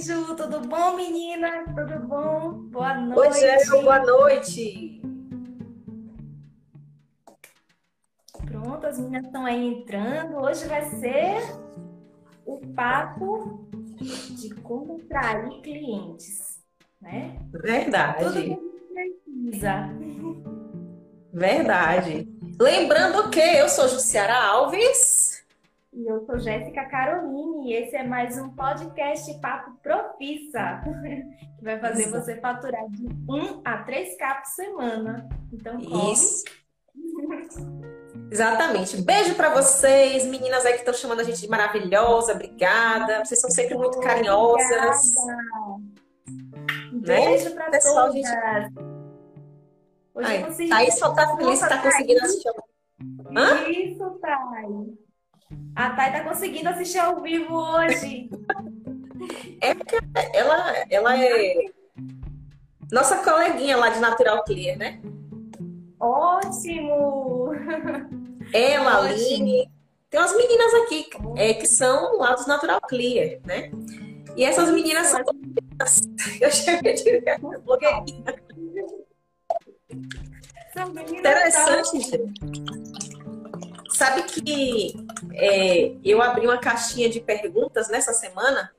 Ju, tudo bom, menina? Tudo bom? Boa noite. Oi, Gero, boa noite. Pronto, as meninas estão aí entrando. Hoje vai ser o papo de como atrair clientes, né? Verdade. Tudo que precisa. Verdade. Lembrando que eu sou Jussiara Alves. E eu sou Jéssica Caroline e esse é mais um podcast Papo Profissa, que vai fazer Isso. você faturar de 1 a 3K por semana. Então, corre. Isso. Exatamente. Beijo pra vocês, meninas aí que estão chamando a gente de maravilhosa. Obrigada. Vocês são sempre muito carinhosas. Um Né? beijo para Pessoal, todas. gente- Hoje Aí, você Thaís só tá feliz que tá conseguindo assistir. Hã? Isso, Thay. A Thay tá conseguindo assistir ao vivo hoje. É porque ela, ela é nossa coleguinha lá de Natural Clear, né? Ótimo! Ela, Ótimo. Aline. Tem umas meninas aqui é, que são lá dos Natural Clear, né? E essas meninas são. Eu cheguei de meninas Interessante, gente. Sabe que é, eu abri uma caixinha de perguntas nessa semana?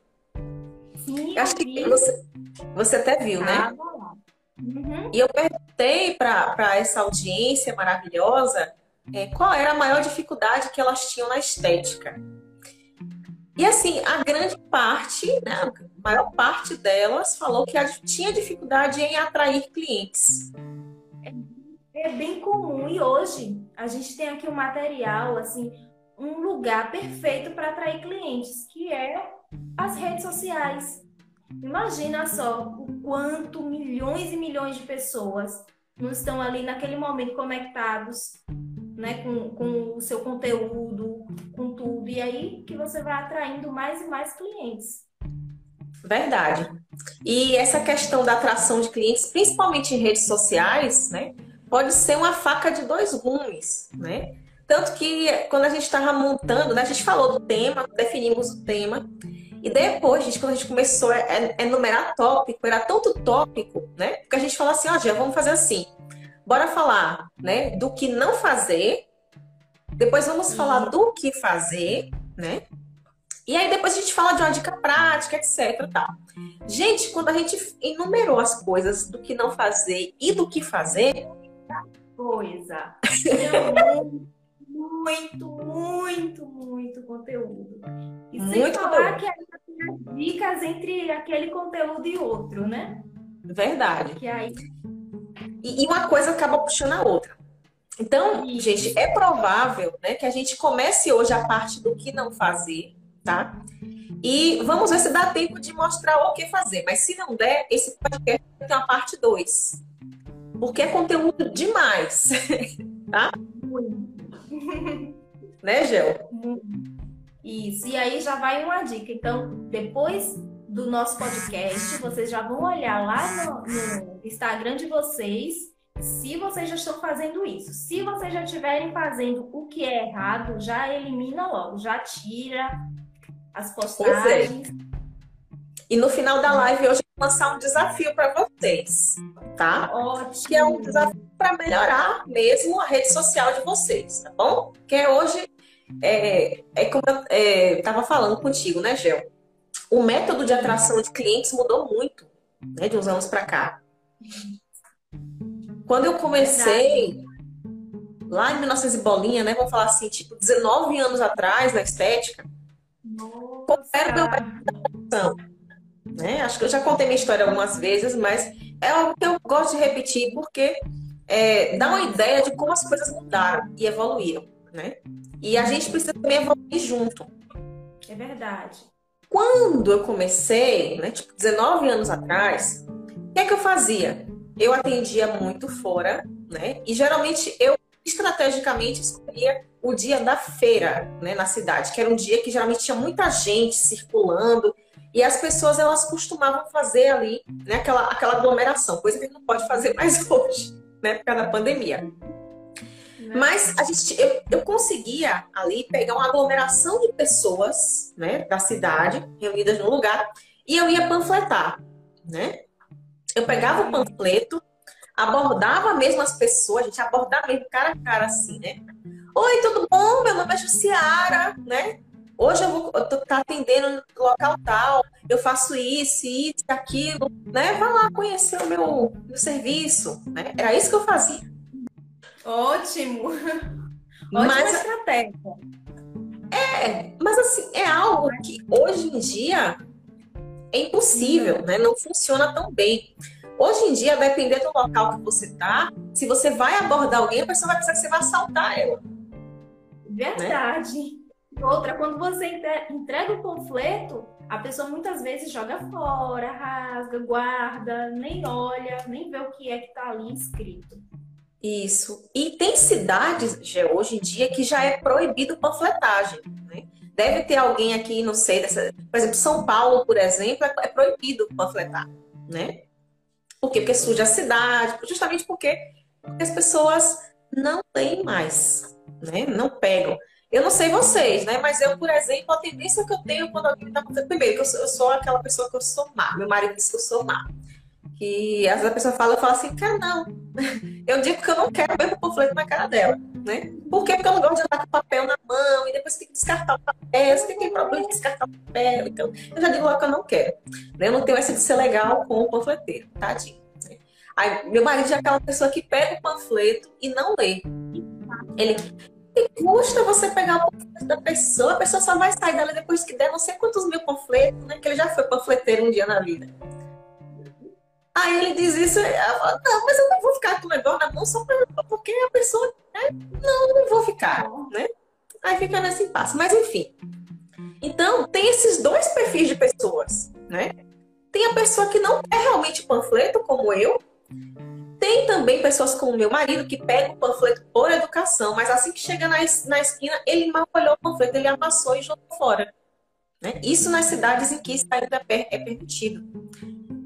Sim, acho que você, você até viu, né? Tava lá. Uhum. E eu perguntei para essa audiência maravilhosa é, qual era a maior dificuldade que elas tinham na estética. E assim, a grande parte, né, a maior parte delas falou que tinha dificuldade em atrair clientes. É bem comum e hoje a gente tem aqui um material, assim, um lugar perfeito para atrair clientes, que é as redes sociais. Imagina só o quanto milhões e milhões de pessoas não estão ali naquele momento conectados, né, com, com o seu conteúdo, com tudo. E aí que você vai atraindo mais e mais clientes. Verdade. E essa questão da atração de clientes, principalmente em redes sociais, né, pode ser uma faca de dois gumes, né? Tanto que quando a gente estava montando, né, a gente falou do tema, definimos o tema, e depois, gente, quando a gente começou a a enumerar tópico, era tanto tópico, né? Porque a gente falou assim, ó, já vamos fazer assim. Bora falar, né, do que não fazer, depois vamos falar do que fazer, né? E aí depois a gente fala de uma dica prática, etc. Tal. Gente, quando a gente enumerou as coisas do que não fazer e do que fazer, Coisa. Tinha muito, muito, muito conteúdo. E sem Muito falar que ainda tem as dicas entre aquele conteúdo e outro, né? verdade. Que aí E, e uma coisa acaba puxando a outra. Então, Isso. gente, é provável né, que a gente comece hoje a parte do que não fazer, tá? E vamos ver se dá tempo de mostrar o que fazer. Mas se não der, esse podcast tem uma parte 2. Porque é conteúdo demais. né, Gel? Isso. E aí já vai uma dica. Então, depois do nosso podcast, vocês já vão olhar lá no, no Instagram de vocês se vocês já estão fazendo isso. Se vocês já estiverem fazendo o que é errado, já elimina logo, já tira as postagens. E no final da live hoje lançar um desafio para vocês, tá? Ótimo. Que é um desafio para melhorar mesmo a rede social de vocês, tá bom? Que hoje é, é como eu estava falando contigo, né, Gel? O método de atração de clientes mudou muito, né, de uns anos para cá. Quando eu comecei, lá em 1900 e bolinha, né, vamos falar assim, tipo, 19 anos atrás na estética, qual era o meu Nossa. método de atração? Né? Acho que eu já contei minha história algumas vezes, mas é algo que eu gosto de repetir porque é, dá uma ideia de como as coisas mudaram e evoluíram, né? E a gente precisa também evoluir junto. É verdade. Quando eu comecei, né, tipo 19 anos atrás, o que é que eu fazia? Eu atendia muito fora, né? E geralmente eu estrategicamente escolhia o dia da feira, né, na cidade, que era um dia que geralmente tinha muita gente circulando e as pessoas elas costumavam fazer ali, né, aquela, aquela aglomeração, coisa que a gente não pode fazer mais hoje, né, por causa da pandemia. Mas a gente, eu, eu conseguia ali pegar uma aglomeração de pessoas, né, da cidade, reunidas num lugar, e eu ia panfletar, né? Eu pegava o panfleto, abordava mesmo as pessoas, a gente abordava mesmo cara a cara assim, né? Oi, tudo bom? Meu nome é Jussiara, né? Hoje eu vou estar tá atendendo no local tal, eu faço isso, isso, aquilo, né? Vai lá conhecer o meu, meu serviço, né? Era isso que eu fazia. Ótimo! Ótima mas, estratégia. É, mas assim, é algo que hoje em dia é impossível, né? Não funciona tão bem. Hoje em dia, dependendo do local que você tá, se você vai abordar alguém, a pessoa vai pensar que você vai assaltar ela. Verdade. Né? Outra, quando você entrega o panfleto, a pessoa muitas vezes joga fora, rasga, guarda, nem olha, nem vê o que é que está ali escrito. Isso. E tem cidades, hoje em dia, que já é proibido panfletagem. Né? Deve ter alguém aqui, não sei, dessa... por exemplo, São Paulo, por exemplo, é, é proibido panfletar. Né? Por quê? Porque suja a cidade, justamente porque, porque as pessoas não têm mais, né? não pegam. Eu não sei vocês, né? Mas eu, por exemplo, a tendência que eu tenho quando alguém me dá panfleto, primeiro, que eu sou, eu sou aquela pessoa que eu sou má. Meu marido disse que eu sou má. E às vezes a pessoa fala, eu falo assim, cara, não. Eu digo que eu não quero ver o panfleto na cara dela, né? Por quê? Porque eu não gosto de andar com papel na mão e depois tem que descartar o papel, você tem problema de descartar o papel. Então, eu já digo logo que eu não quero. Né? Eu não tenho essa de ser legal com o panfleteiro, tadinho. Né? Aí, meu marido é aquela pessoa que pega o panfleto e não lê. Ele, que custa você pegar o panfleto da pessoa? A pessoa só vai sair dela depois que der não sei quantos mil panfletos, né? Que ele já foi panfleteiro um dia na vida. Aí ele diz isso, falo, não, mas eu não vou ficar com o negócio na mão só porque a pessoa, né? Não, não vou ficar, né? Aí fica nesse impasse. Mas enfim. Então, tem esses dois perfis de pessoas, né? Tem a pessoa que não é realmente panfleto, como eu, tem também pessoas como meu marido que pega o panfleto por educação, mas assim que chega na, na esquina, ele mal olhou o panfleto, ele amassou e jogou fora. Né? Isso nas cidades em que isso ainda é, é permitido.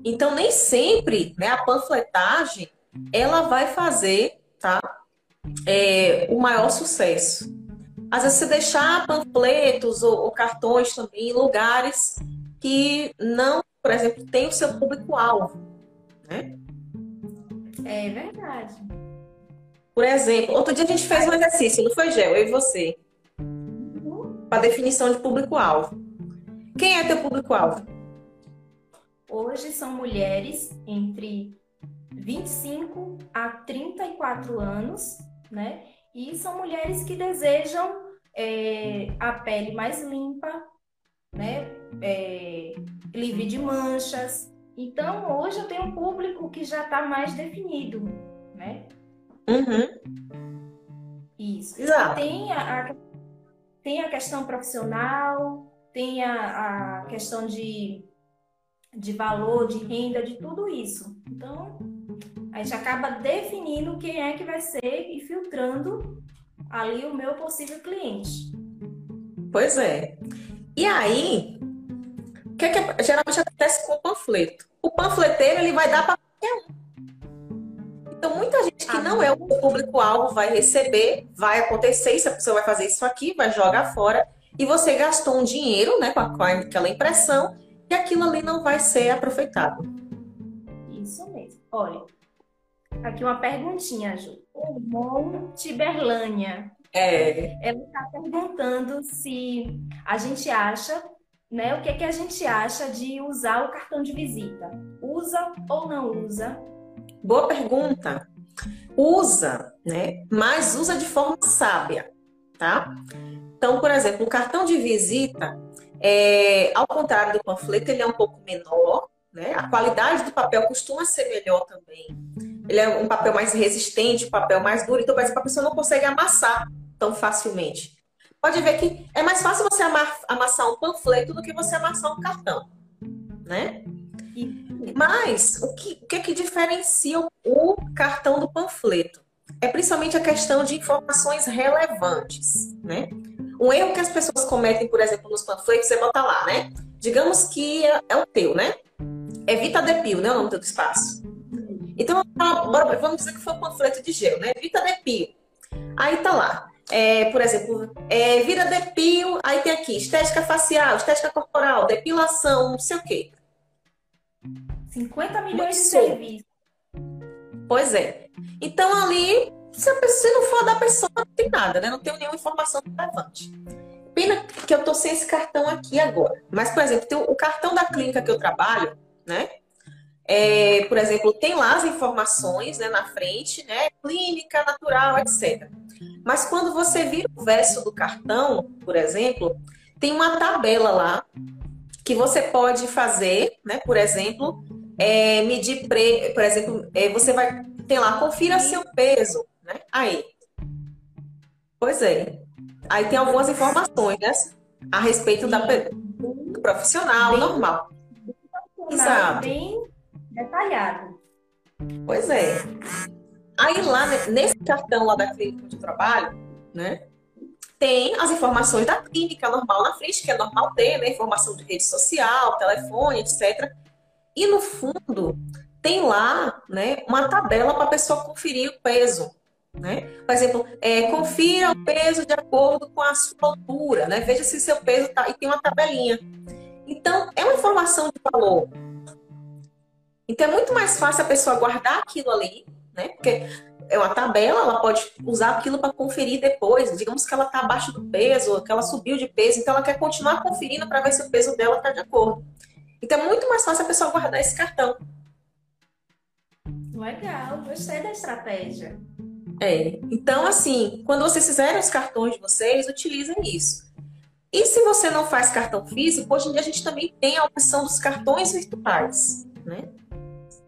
Então, nem sempre né, a panfletagem ela vai fazer tá, é, o maior sucesso. Às vezes, você deixar panfletos ou, ou cartões também em lugares que não, por exemplo, tem o seu público-alvo. Né? É verdade. Por exemplo, outro dia a gente fez um exercício, não foi, Gel? Eu e você. Uhum. Para definição de público-alvo. Quem é teu público-alvo? Hoje são mulheres entre 25 a 34 anos, né? E são mulheres que desejam é, a pele mais limpa, né? É, livre de manchas, então, hoje eu tenho um público que já está mais definido, né? Uhum. Isso. Exato. Tem a, a, tem a questão profissional, tem a, a questão de, de valor, de renda, de tudo isso. Então, a gente acaba definindo quem é que vai ser e filtrando ali o meu possível cliente. Pois é. E aí, o que, é que geralmente acontece com o panfleto? O panfleteiro ele vai dar para qualquer um. Então, muita gente que não é o público-alvo vai receber, vai acontecer isso, a pessoa vai fazer isso aqui, vai jogar fora, e você gastou um dinheiro né, com aquela impressão, e aquilo ali não vai ser aproveitado. Isso mesmo. Olha, aqui uma perguntinha, Ju. O Mon Tiberlânia. É. Ela está perguntando se a gente acha né? O que, é que a gente acha de usar o cartão de visita? Usa ou não usa? Boa pergunta. Usa, né? Mas usa de forma sábia, tá? Então, por exemplo, o cartão de visita, é, ao contrário do panfleto, ele é um pouco menor, né? A qualidade do papel costuma ser melhor também. Ele é um papel mais resistente, um papel mais duro, então, por exemplo, a pessoa não consegue amassar tão facilmente pode ver que é mais fácil você amassar um panfleto do que você amassar um cartão, né? Mas o que, o que, é que diferencia o cartão do panfleto? É principalmente a questão de informações relevantes, né? Um erro que as pessoas cometem, por exemplo, nos panfletos, é botar lá, né? Digamos que é, é o teu, né? Evita Depil, né? O nome do espaço. Então, vamos dizer que foi um panfleto de gel, né? Evita Depil. Aí tá lá é, por exemplo, é, vira depil, aí tem aqui estética facial, estética corporal, depilação, não sei o quê. 50 milhões de serviços. Pois é. Então ali, se, a pessoa, se não for da pessoa, não tem nada, né? Não tem nenhuma informação relevante. Pena que eu tô sem esse cartão aqui agora. Mas, por exemplo, tem o cartão da clínica que eu trabalho, né? É, por exemplo, tem lá as informações né, na frente, né? Clínica, natural, etc. Mas quando você vira o verso do cartão, por exemplo, tem uma tabela lá que você pode fazer, né? Por exemplo, é, medir, pre... por exemplo, é, você vai tem lá, confira seu peso, né? Aí. Pois é. Aí tem algumas informações, né? A respeito da, do profissional bem, normal. Exato. Bem detalhado. Pois é. Aí lá, nesse cartão lá da clínica de trabalho, né? Tem as informações da clínica normal na frente, que é normal ter, né? Informação de rede social, telefone, etc. E no fundo, tem lá né, uma tabela para a pessoa conferir o peso. Né? Por exemplo, é, confira o peso de acordo com a sua altura, né? veja se seu peso está. E tem uma tabelinha. Então, é uma informação de valor. Então, é muito mais fácil a pessoa guardar aquilo ali, né? porque é uma tabela, ela pode usar aquilo para conferir depois. Digamos que ela está abaixo do peso, que ela subiu de peso, então ela quer continuar conferindo para ver se o peso dela está de acordo. Então, é muito mais fácil a pessoa guardar esse cartão. Legal, gostei da estratégia. É, então assim, quando vocês fizerem os cartões de vocês, utilizem isso. E se você não faz cartão físico, hoje em dia a gente também tem a opção dos cartões virtuais, né?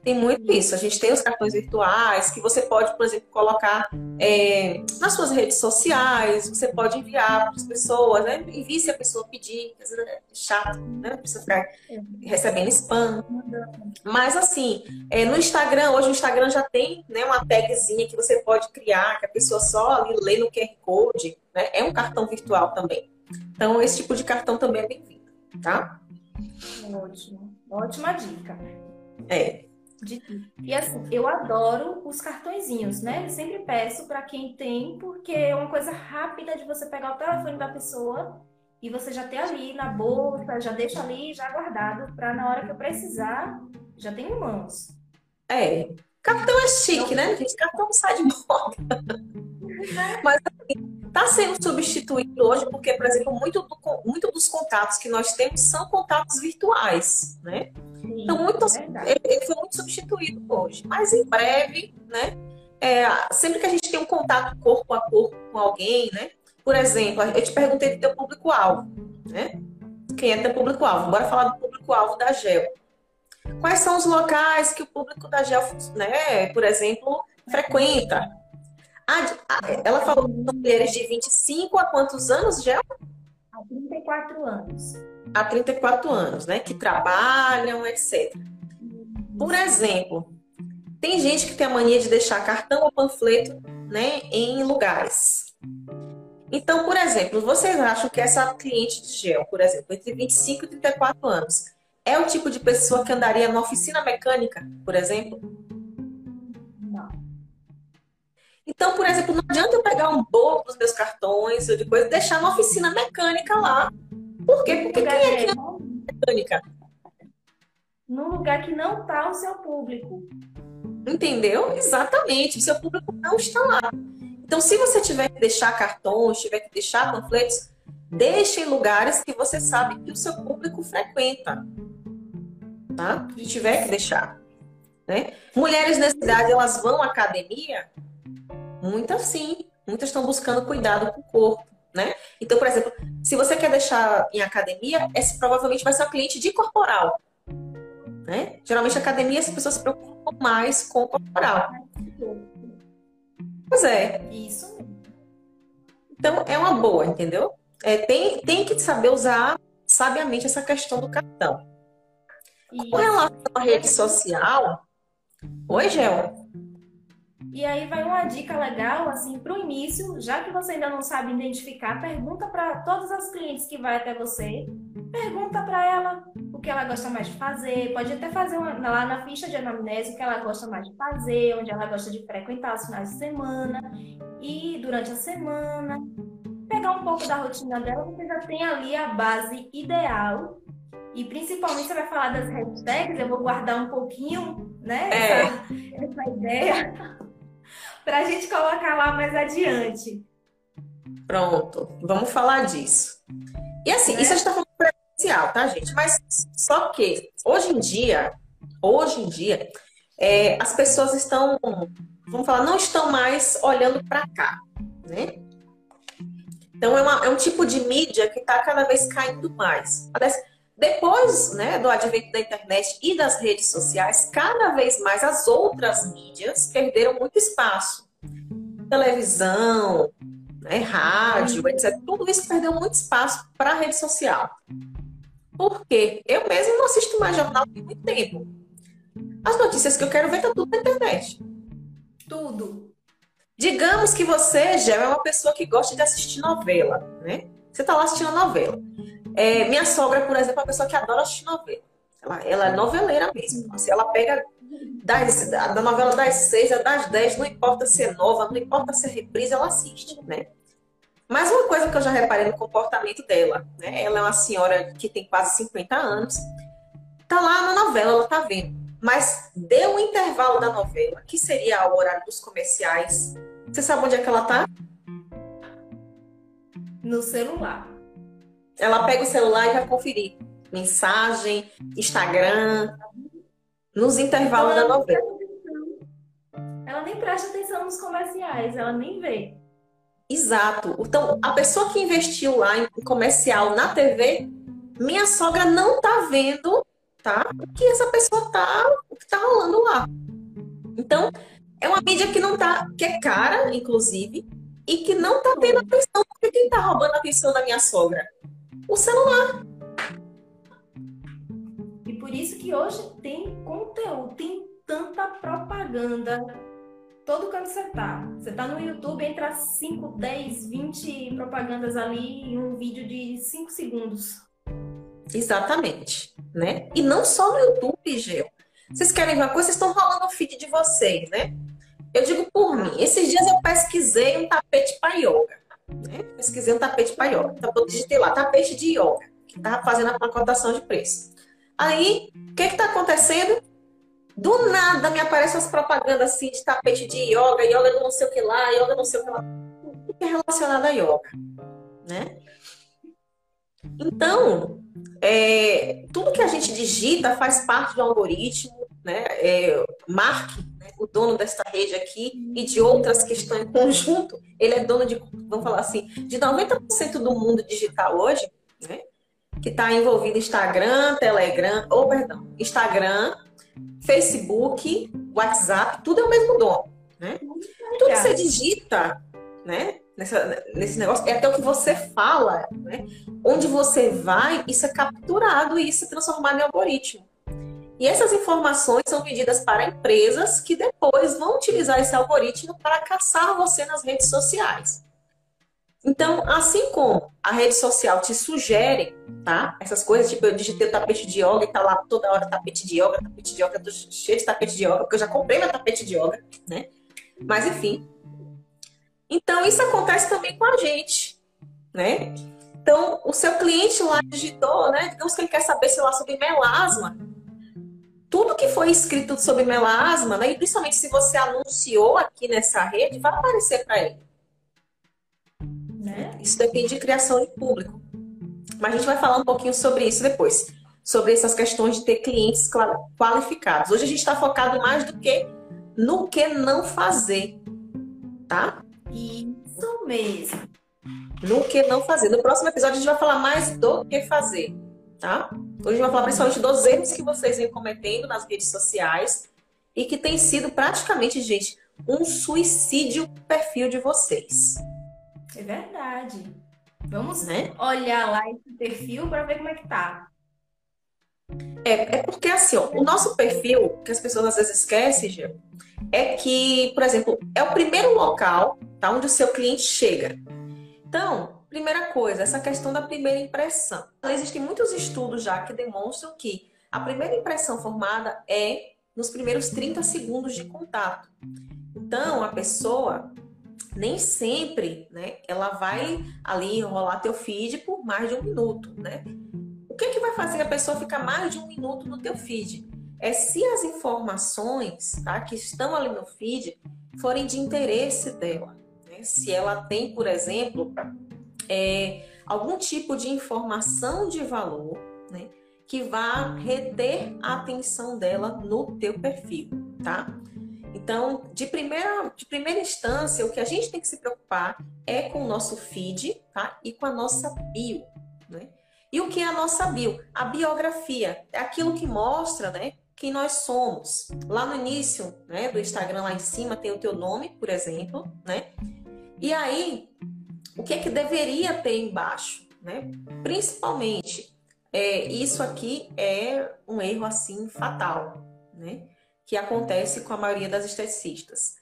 Tem muito isso. A gente tem os cartões virtuais que você pode, por exemplo, colocar é, nas suas redes sociais, você pode enviar para as pessoas, né? Envie se a pessoa pedir, é chato, né? Precisa ficar recebendo spam. Mas assim, é, no Instagram, hoje o Instagram já tem né, uma tagzinha que você pode criar, que a pessoa só ali lê no QR Code, né? É um cartão virtual também. Então, esse tipo de cartão também é bem-vindo, tá? Ótimo. Ótima dica. É. De... E assim, eu adoro os cartõezinhos, né? sempre peço para quem tem, porque é uma coisa rápida de você pegar o telefone da pessoa e você já ter ali na bolsa, já deixa ali já guardado para na hora que eu precisar, já tem em mãos. É. Cartão é chique, né, gente? Cartão sai de moda. Mas assim, tá sendo substituído hoje porque, por exemplo, muito, do, muito dos contatos que nós temos são contatos virtuais, né? Então, muito, é ele foi muito substituído hoje. Mas em breve, né? É, sempre que a gente tem um contato corpo a corpo com alguém, né? Por exemplo, eu te perguntei do teu público-alvo, né? Quem é teu público-alvo? Bora falar do público-alvo da GEL. Quais são os locais que o público da GEL, né, por exemplo, frequenta? Ela falou de mulheres de 25 a quantos anos, GEL? Há 34 anos há 34 anos, né? Que trabalham, etc. Por exemplo, tem gente que tem a mania de deixar cartão ou panfleto, né, em lugares. Então, por exemplo, vocês acham que essa cliente de gel, por exemplo, entre 25 e 34 anos, é o tipo de pessoa que andaria na oficina mecânica, por exemplo? Então, por exemplo, não adianta eu pegar um bolo dos meus cartões ou de coisa e deixar na oficina mecânica lá por quê? Porque quem é que não é mecânica? Num lugar que não está o seu público. Entendeu? Exatamente. O seu público não está lá. Então, se você tiver que deixar cartões, tiver que deixar panfletos, deixe em lugares que você sabe que o seu público frequenta. Tá? Se tiver que deixar. Né? Mulheres nessa idade, elas vão à academia? Muitas sim. Muitas estão buscando cuidado com o corpo né? Então, por exemplo, se você quer deixar em academia, esse provavelmente vai ser um cliente de corporal, né? Geralmente, academia, as pessoas se preocupam mais com o corporal. Pois é. Isso. Então, é uma boa, entendeu? É, tem, tem que saber usar sabiamente essa questão do cartão. Isso. Com relação à rede social, oi, Gel. E aí vai uma dica legal, assim, para o início, já que você ainda não sabe identificar, pergunta para todas as clientes que vai até você, pergunta para ela o que ela gosta mais de fazer, pode até fazer uma, lá na ficha de anamnese o que ela gosta mais de fazer, onde ela gosta de frequentar os finais de semana e durante a semana, pegar um pouco da rotina dela, você já tem ali a base ideal E principalmente você vai falar das hashtags, eu vou guardar um pouquinho, né? É. Essa, essa ideia para a gente colocar lá mais adiante. Pronto, vamos falar disso. E assim, é. isso a gente está falando presencial, tá, gente? Mas só que hoje em dia, hoje em dia, é, as pessoas estão, vamos falar, não estão mais olhando para cá, né? Então é, uma, é, um tipo de mídia que está cada vez caindo mais. Depois né, do advento da internet e das redes sociais, cada vez mais as outras mídias perderam muito espaço. Televisão, né, rádio, etc. Tudo isso perdeu muito espaço para a rede social. Por quê? Eu mesmo não assisto mais jornal há muito tempo. As notícias que eu quero ver estão tá tudo na internet. Tudo. Digamos que você já é uma pessoa que gosta de assistir novela, né? Você está lá assistindo novela. É, minha sogra, por exemplo, é uma pessoa que adora assistir novela. Ela, ela é noveleira mesmo. Assim, ela pega das, da novela das seis a das dez, não importa se é nova, não importa se é reprise, ela assiste, né? Mas uma coisa que eu já reparei no comportamento dela, né? Ela é uma senhora que tem quase 50 anos, tá lá na novela, ela tá vendo. Mas deu um intervalo da novela, que seria o horário dos comerciais. Você sabe onde é que ela tá? No celular. Ela pega o celular e vai conferir mensagem, Instagram, nos intervalos da novela. Ela nem presta atenção nos comerciais, ela nem vê. Exato. Então, a pessoa que investiu lá em comercial na TV, minha sogra não tá vendo, tá? O que essa pessoa tá, o que tá rolando lá. Então, é uma mídia que não tá, que é cara, inclusive, e que não tá tendo atenção. Porque quem tá roubando a atenção da minha sogra? O celular. E por isso que hoje tem conteúdo, tem tanta propaganda. Todo canto você tá. Você tá no YouTube, entra 5, 10, 20 propagandas ali em um vídeo de 5 segundos. Exatamente, né? E não só no YouTube, Geo. Vocês querem ver uma coisa? Vocês estão rolando o feed de vocês, né? Eu digo por mim. Esses dias eu pesquisei um tapete para yoga. Né? Pesquisei um tapete para yoga. Então, eu digitei lá, tapete de yoga, que estava fazendo a cotação de preço. Aí, o que está acontecendo? Do nada me aparecem as propagandas assim de tapete de yoga, yoga não sei o que lá, yoga não sei o que lá. Tudo que é relacionado a yoga. Né? Então, é, tudo que a gente digita faz parte do algoritmo, né? É, Mark o dono desta rede aqui e de outras que estão em conjunto, ele é dono de, vamos falar assim, de 90% do mundo digital hoje, né? Que está envolvido Instagram, Telegram, ou perdão, Instagram, Facebook, WhatsApp, tudo é o mesmo dono, né? Tudo que você digita, né? Nessa, nesse negócio, é até o que você fala, né? Onde você vai, isso é capturado e isso é transformado em algoritmo. E essas informações são vendidas para empresas que depois vão utilizar esse algoritmo para caçar você nas redes sociais. Então, assim como a rede social te sugere, tá? Essas coisas, tipo, eu digitei o tapete de yoga e tá lá toda hora tapete de yoga, tapete de yoga, tô cheio de tapete de yoga, porque eu já comprei meu tapete de yoga, né? Mas enfim. Então, isso acontece também com a gente, né? Então, o seu cliente lá digitou, né? Digamos que ele quer saber, sei lá, sobre melasma tudo que foi escrito sobre melasma, né, e principalmente se você anunciou aqui nessa rede, vai aparecer para ele. Né? Isso depende de criação de público. Mas a gente vai falar um pouquinho sobre isso depois. Sobre essas questões de ter clientes qualificados. Hoje a gente está focado mais do que no que não fazer. Tá? Isso mesmo. No que não fazer. No próximo episódio a gente vai falar mais do que fazer tá? Hoje a gente vai falar principalmente dos erros que vocês vêm cometendo nas redes sociais e que tem sido praticamente, gente, um suicídio perfil de vocês. É verdade. Vamos né? olhar lá esse perfil para ver como é que tá. É, é porque assim, ó, o nosso perfil, que as pessoas às vezes esquecem, Gil, é que, por exemplo, é o primeiro local tá, onde o seu cliente chega. Então, Primeira coisa, essa questão da primeira impressão. Existem muitos estudos já que demonstram que a primeira impressão formada é nos primeiros 30 segundos de contato. Então, a pessoa nem sempre, né, ela vai ali rolar teu feed por mais de um minuto, né? O que, é que vai fazer a pessoa ficar mais de um minuto no teu feed? É se as informações tá, que estão ali no feed forem de interesse dela. Né? Se ela tem, por exemplo, é, algum tipo de informação de valor né, que vá reter a atenção dela no teu perfil, tá? Então, de primeira, de primeira instância, o que a gente tem que se preocupar é com o nosso feed tá? e com a nossa bio. Né? E o que é a nossa bio? A biografia é aquilo que mostra né, quem nós somos. Lá no início né, do Instagram, lá em cima, tem o teu nome, por exemplo. Né? E aí, o que é que deveria ter embaixo? Né? Principalmente, é, isso aqui é um erro assim fatal. Né? que acontece com a maioria das esteticistas.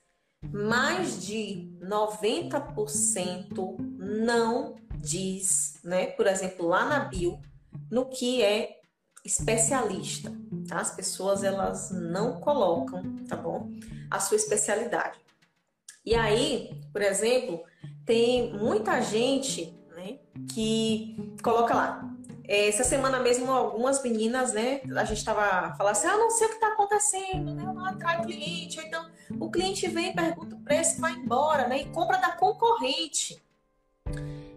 Mais de 90% não diz, né, por exemplo, lá na bio, no que é especialista, tá? As pessoas elas não colocam, tá bom? A sua especialidade. E aí, por exemplo, tem muita gente, né, que coloca lá essa semana mesmo, algumas meninas, né? A gente estava falando assim: ah, não sei o que está acontecendo, né? Eu não atrai cliente. Ou então, o cliente vem, pergunta o preço, vai embora, né? E compra da concorrente.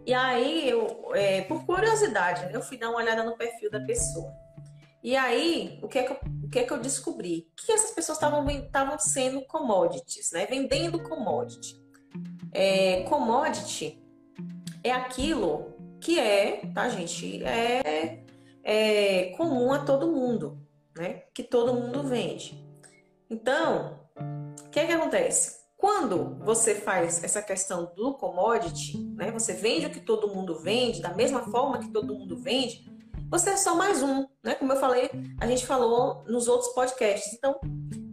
E aí, eu, é, por curiosidade, né, eu fui dar uma olhada no perfil da pessoa. E aí, o que é que eu, o que é que eu descobri? Que essas pessoas estavam sendo commodities, né? Vendendo commodity. É, commodity é aquilo que é, tá, gente? É, é comum a todo mundo, né? Que todo mundo vende. Então, o que, é que acontece? Quando você faz essa questão do commodity, né? Você vende o que todo mundo vende, da mesma forma que todo mundo vende, você é só mais um, né? Como eu falei, a gente falou nos outros podcasts. Então,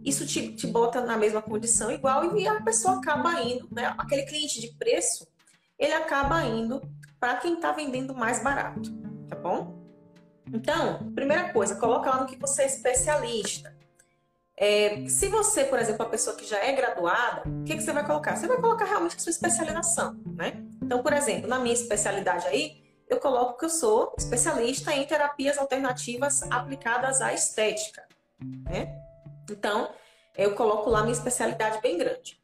isso te, te bota na mesma condição igual e a pessoa acaba indo, né? Aquele cliente de preço, ele acaba indo para quem está vendendo mais barato, tá bom? Então, primeira coisa, coloca lá no que você é especialista. É, se você, por exemplo, a pessoa que já é graduada, o que, que você vai colocar? Você vai colocar realmente a sua especialização, né? Então, por exemplo, na minha especialidade aí, eu coloco que eu sou especialista em terapias alternativas aplicadas à estética, né? Então, eu coloco lá minha especialidade bem grande.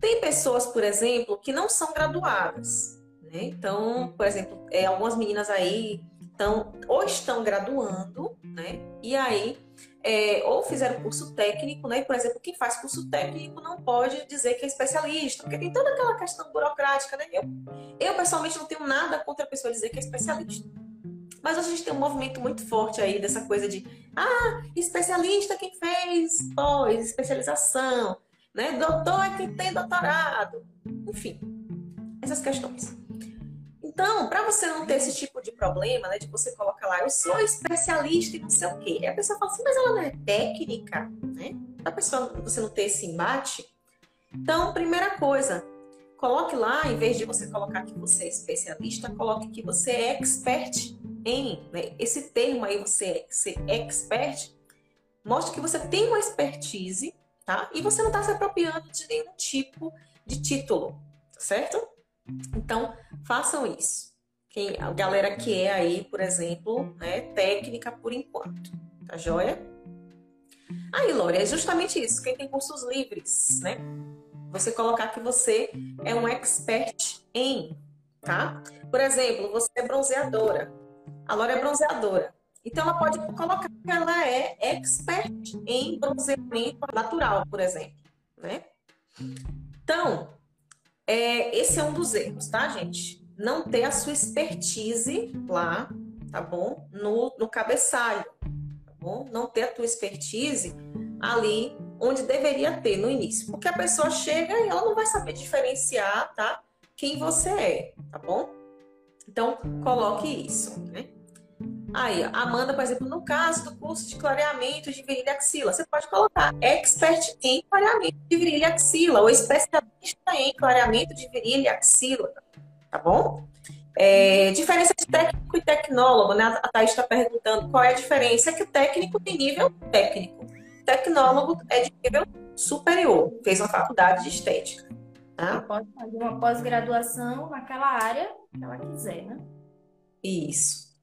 Tem pessoas, por exemplo, que não são graduadas. Né? Então, por exemplo, é, algumas meninas aí estão ou estão graduando, né? E aí é, ou fizeram curso técnico, né? Por exemplo, quem faz curso técnico não pode dizer que é especialista, porque tem toda aquela questão burocrática, né? Eu, eu pessoalmente não tenho nada contra a pessoa dizer que é especialista. Mas a gente tem um movimento muito forte aí dessa coisa de ah, especialista quem fez pós, especialização, né? Doutor é quem tem doutorado. Enfim, essas questões. Então, para você não ter esse tipo de problema, né, de você colocar lá, eu sou especialista em não sei o quê, e a pessoa fala assim, mas ela não é técnica, né? Para pessoa você não ter esse embate. Então, primeira coisa, coloque lá, em vez de você colocar que você é especialista, coloque que você é expert em, né? Esse termo aí, você ser expert, mostra que você tem uma expertise, tá? E você não está se apropriando de nenhum tipo de título, certo? Então, façam isso. Quem, a galera que é aí, por exemplo, né, técnica por enquanto. Tá joia? Aí, Lore, é justamente isso. Quem tem cursos livres, né? Você colocar que você é um expert em, tá? Por exemplo, você é bronzeadora. A Lore é bronzeadora. Então, ela pode colocar que ela é expert em bronzeamento natural, por exemplo, né? Então, é, esse é um dos erros, tá, gente? Não ter a sua expertise lá, tá bom? No, no cabeçalho, tá bom? Não ter a tua expertise ali onde deveria ter no início. Porque a pessoa chega e ela não vai saber diferenciar, tá? Quem você é, tá bom? Então, coloque isso, né? Aí, Amanda, por exemplo, no caso do curso de clareamento de virilha axila, você pode colocar expert em clareamento de virilha axila ou especialista em clareamento de virilha axila, tá bom? É, diferença de técnico e tecnólogo, né? A Thaís está perguntando qual é a diferença. É que o técnico tem nível técnico, o tecnólogo é de nível superior, fez uma faculdade de estética. Tá? Pode fazer uma pós-graduação naquela área ela quiser, né? Isso.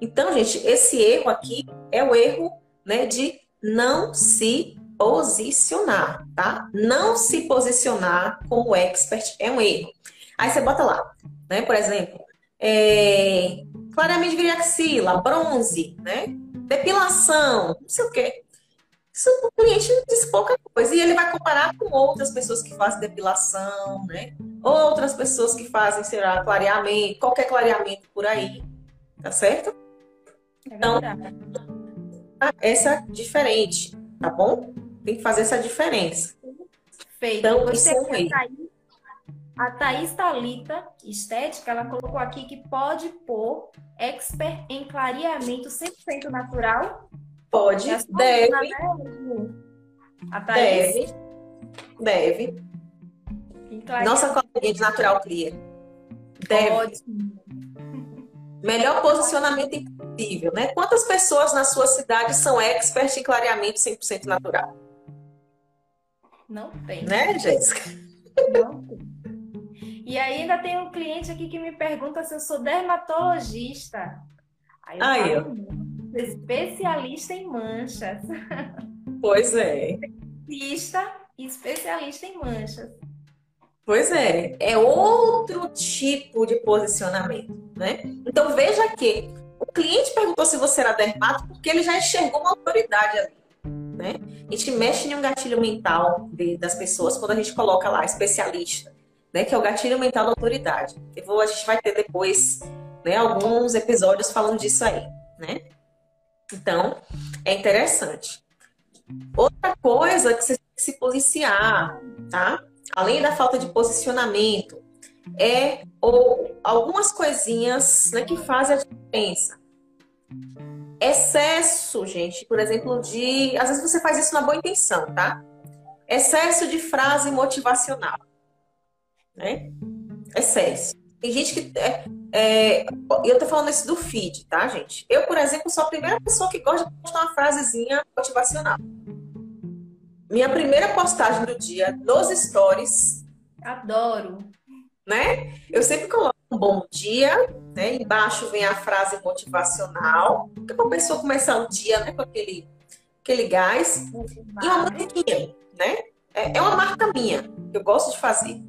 Então, gente, esse erro aqui é o erro né, de não se posicionar, tá? Não se posicionar como expert é um erro. Aí você bota lá, né? Por exemplo, é, clareamento de axila, bronze, né? Depilação, não sei o quê. Isso o cliente diz pouca coisa. E ele vai comparar com outras pessoas que fazem depilação, né? Outras pessoas que fazem, sei lá, clareamento, qualquer clareamento por aí. Tá certo? É então, essa é diferente, tá bom? Tem que fazer essa diferença. Feito. Então, Você isso é erro. A Thaís Talita, estética, ela colocou aqui que pode pôr expert em clareamento 100% natural. Pode, é deve. A Thaís? Deve. Deve. Nossa coleguinha de natural clear. Deve. Pode. Melhor posicionamento impossível, né? Quantas pessoas na sua cidade são expert em clareamento 100% natural? Não tem. Né, Jéssica? Não tem. E ainda tem um cliente aqui que me pergunta se eu sou dermatologista. Aí eu falo, especialista em manchas. Pois é. Especialista, especialista em manchas. Pois é, é outro tipo de posicionamento, né? Então veja que o cliente perguntou se você era dermato porque ele já enxergou uma autoridade ali, né? A gente mexe em um gatilho mental de, das pessoas quando a gente coloca lá especialista né, que é o gatilho mental da autoridade. Eu vou, a gente vai ter depois né, alguns episódios falando disso aí, né? Então, é interessante. Outra coisa que você tem que se policiar, tá? Além da falta de posicionamento, é ou algumas coisinhas né, que fazem a diferença. Excesso, gente, por exemplo, de. Às vezes você faz isso na boa intenção, tá? Excesso de frase motivacional né? Excesso. Tem gente que. É, é, eu tô falando isso do feed, tá, gente? Eu, por exemplo, sou a primeira pessoa que gosta de postar uma frasezinha motivacional. Minha primeira postagem do dia nos stories. Adoro. Né? Eu sempre coloco um bom dia, né? Embaixo vem a frase motivacional, que é a pessoa começar o dia, né, com aquele, aquele gás. E uma musiquinha, né? É, é uma marca minha, que eu gosto de fazer.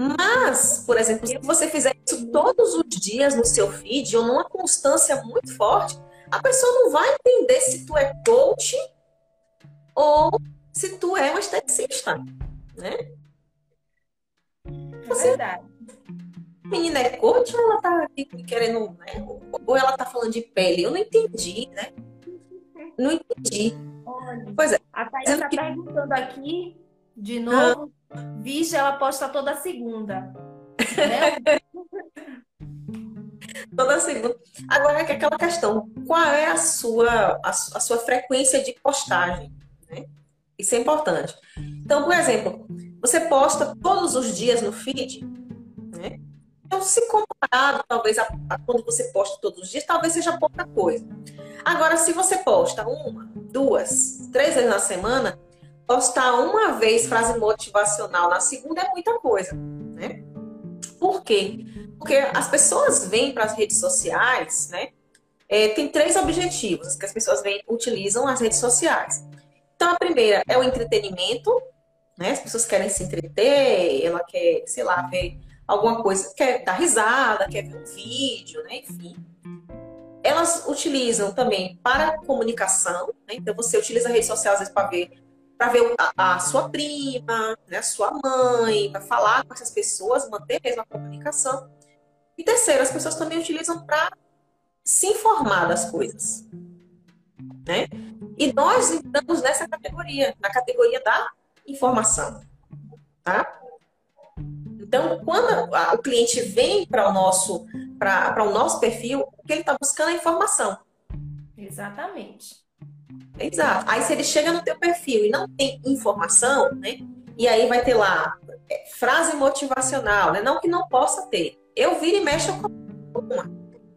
Mas, por exemplo, se você fizer isso todos os dias no seu feed ou numa constância muito forte, a pessoa não vai entender se tu é coach ou se tu é um esteticista, né? É você, verdade. menina é coach ou ela tá querendo, né? Ou ela tá falando de pele? Eu não entendi, né? Não entendi. Olha, pois é. A Thaís está que... perguntando aqui, de novo, ah Vixe, ela posta toda segunda. Né? toda segunda. Agora é aquela questão, qual é a sua, a, a sua frequência de postagem? Né? Isso é importante. Então, por exemplo, você posta todos os dias no feed, né? Então, se comparado, talvez, a, a, quando você posta todos os dias, talvez seja pouca coisa. Agora, se você posta uma, duas, três vezes na semana, postar uma vez frase motivacional na segunda é muita coisa, né? Por quê? Porque as pessoas vêm para as redes sociais, né? É, tem três objetivos que as pessoas vêm, utilizam as redes sociais. Então, a primeira é o entretenimento, né? As pessoas querem se entreter, ela quer, sei lá, ver alguma coisa, quer dar risada, quer ver um vídeo, né? Enfim. Elas utilizam também para comunicação, né? Então, você utiliza a rede social às vezes para ver para ver a, a, sua prima, né, sua mãe, para falar com essas pessoas, manter mesmo a comunicação. E terceiro, as pessoas também utilizam para se informar das coisas. Né? E nós entramos nessa categoria, na categoria da informação. Tá? Então, quando a, o cliente vem para o nosso para o nosso perfil, o que ele está buscando é informação. Exatamente. Exato. Aí se ele chega no teu perfil e não tem informação, né? E aí vai ter lá é, frase motivacional, né? Não que não possa ter. Eu viro e mexo com uma.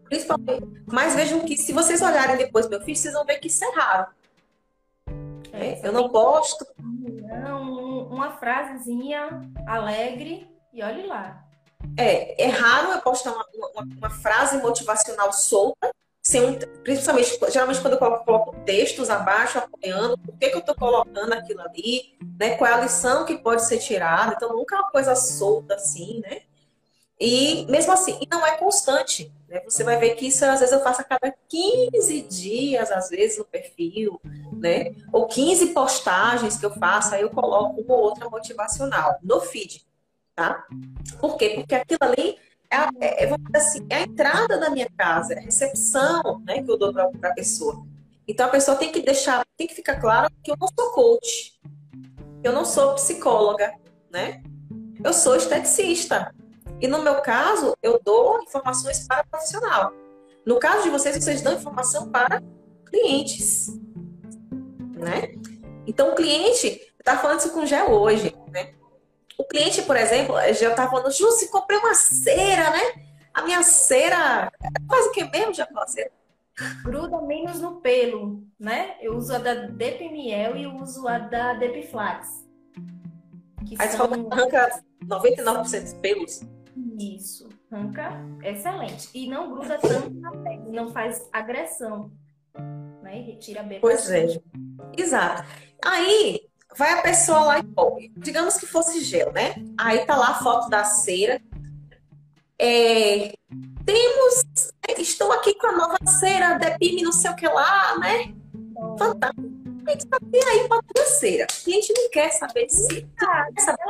Principalmente. Mas vejam que se vocês olharem depois meu filho, vocês vão ver que isso é raro. É, eu não gosto. Não, uma frasezinha alegre e olhe lá. É, é raro eu postar uma, uma, uma frase motivacional solta, principalmente, geralmente quando eu coloco, coloco, textos abaixo, apoiando, por que, que eu estou colocando aquilo ali, né? Qual é a lição que pode ser tirada. Então, nunca é uma coisa solta assim, né? E mesmo assim, e não é constante. Né? Você vai ver que isso às vezes eu faço a cada 15 dias, às vezes, no perfil, né? Ou 15 postagens que eu faço, aí eu coloco uma ou outra motivacional no feed. Tá? Por quê? Porque aquilo ali a, é, é assim, é a entrada da minha casa, é a recepção né, que eu dou para a pessoa. Então a pessoa tem que deixar, tem que ficar claro que eu não sou coach, eu não sou psicóloga, né? Eu sou esteticista. E no meu caso, eu dou informações para profissional. No caso de vocês, vocês dão informação para clientes, né? Então o cliente está falando isso com o Gé hoje? O cliente, por exemplo, já está falando, Jússi, comprei uma cera, né? A minha cera faz o que mesmo, já a cera? Gruda menos no pelo, né? Eu uso a da Depimiel e uso a da Depiflax. Aí são... você arranca 99% dos pelos? Isso, arranca excelente. E não gruda tanto na pele, não faz agressão. Né? E retira bem. Pois é. Exato. Aí, Vai a pessoa lá e põe. Digamos que fosse gel, né? Aí tá lá a foto da cera. É, temos. Estou aqui com a nova cera, Depime, não sei o que lá, né? Fantástico. A gente tá aí para a cera. A gente não quer saber se. Ah, quer saber